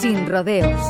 Sin rodeos.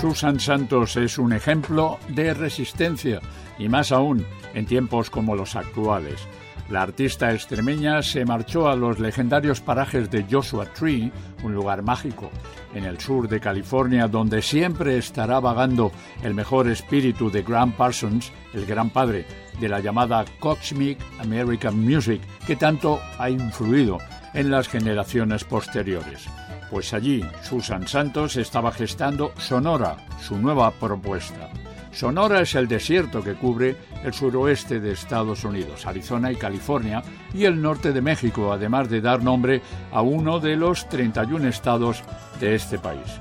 Susan Santos es un ejemplo de resistencia y más aún en tiempos como los actuales. La artista extremeña se marchó a los legendarios parajes de Joshua Tree, un lugar mágico, en el sur de California, donde siempre estará vagando el mejor espíritu de Graham Parsons, el gran padre de la llamada Cosmic American Music, que tanto ha influido en las generaciones posteriores. Pues allí Susan Santos estaba gestando Sonora, su nueva propuesta. Sonora es el desierto que cubre el suroeste de Estados Unidos, Arizona y California, y el norte de México, además de dar nombre a uno de los 31 estados de este país.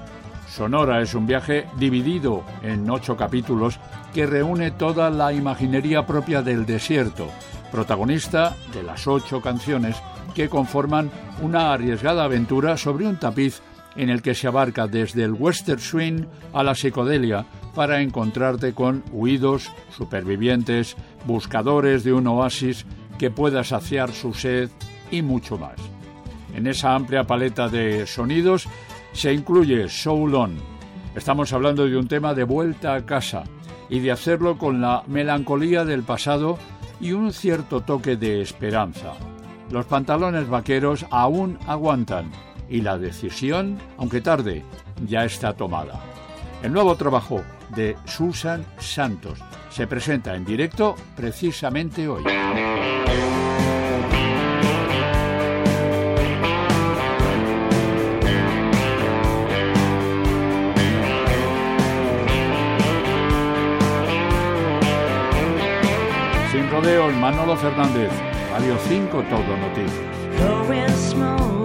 Sonora es un viaje dividido en ocho capítulos que reúne toda la imaginería propia del desierto, protagonista de las ocho canciones que conforman una arriesgada aventura sobre un tapiz en el que se abarca desde el western swing a la psicodelia para encontrarte con huidos, supervivientes, buscadores de un oasis que pueda saciar su sed y mucho más. En esa amplia paleta de sonidos se incluye Soul On. Estamos hablando de un tema de vuelta a casa y de hacerlo con la melancolía del pasado y un cierto toque de esperanza. Los pantalones vaqueros aún aguantan y la decisión, aunque tarde, ya está tomada. El nuevo trabajo de Susan Santos se presenta en directo precisamente hoy. Sin rodeos, Manolo Fernández, Radio 5 Todo Noticias.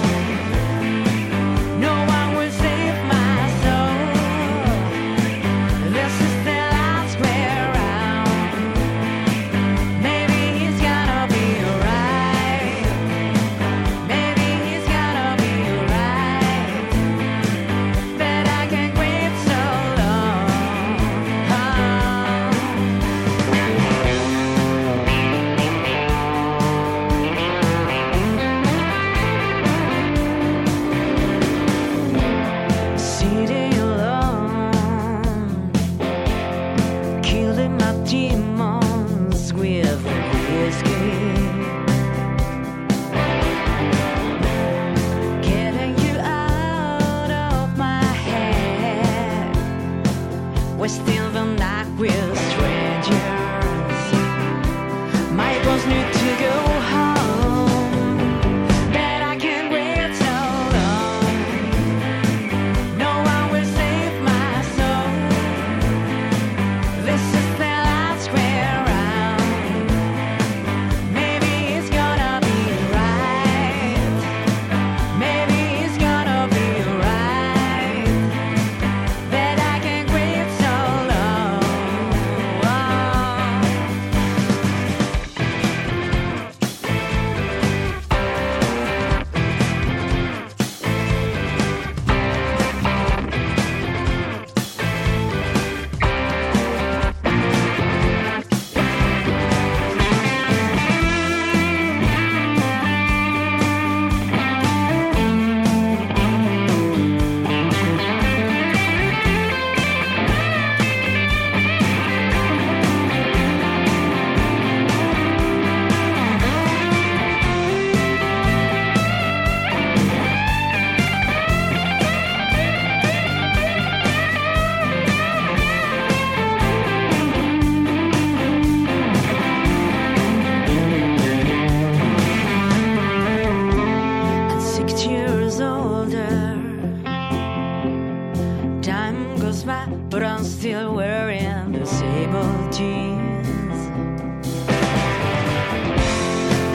Time goes by, but I'm still wearing the sable jeans.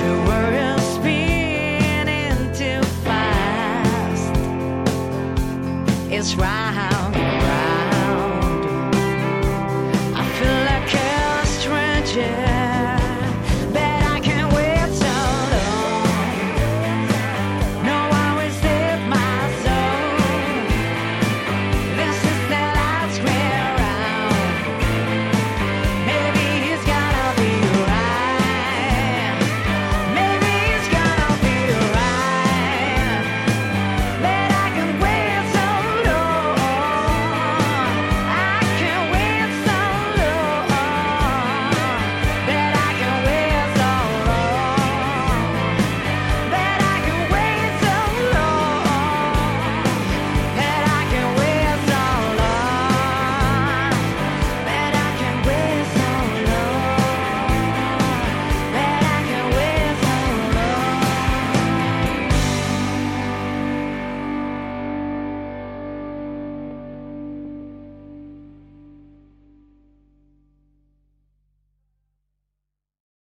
The world spinning too fast. It's right.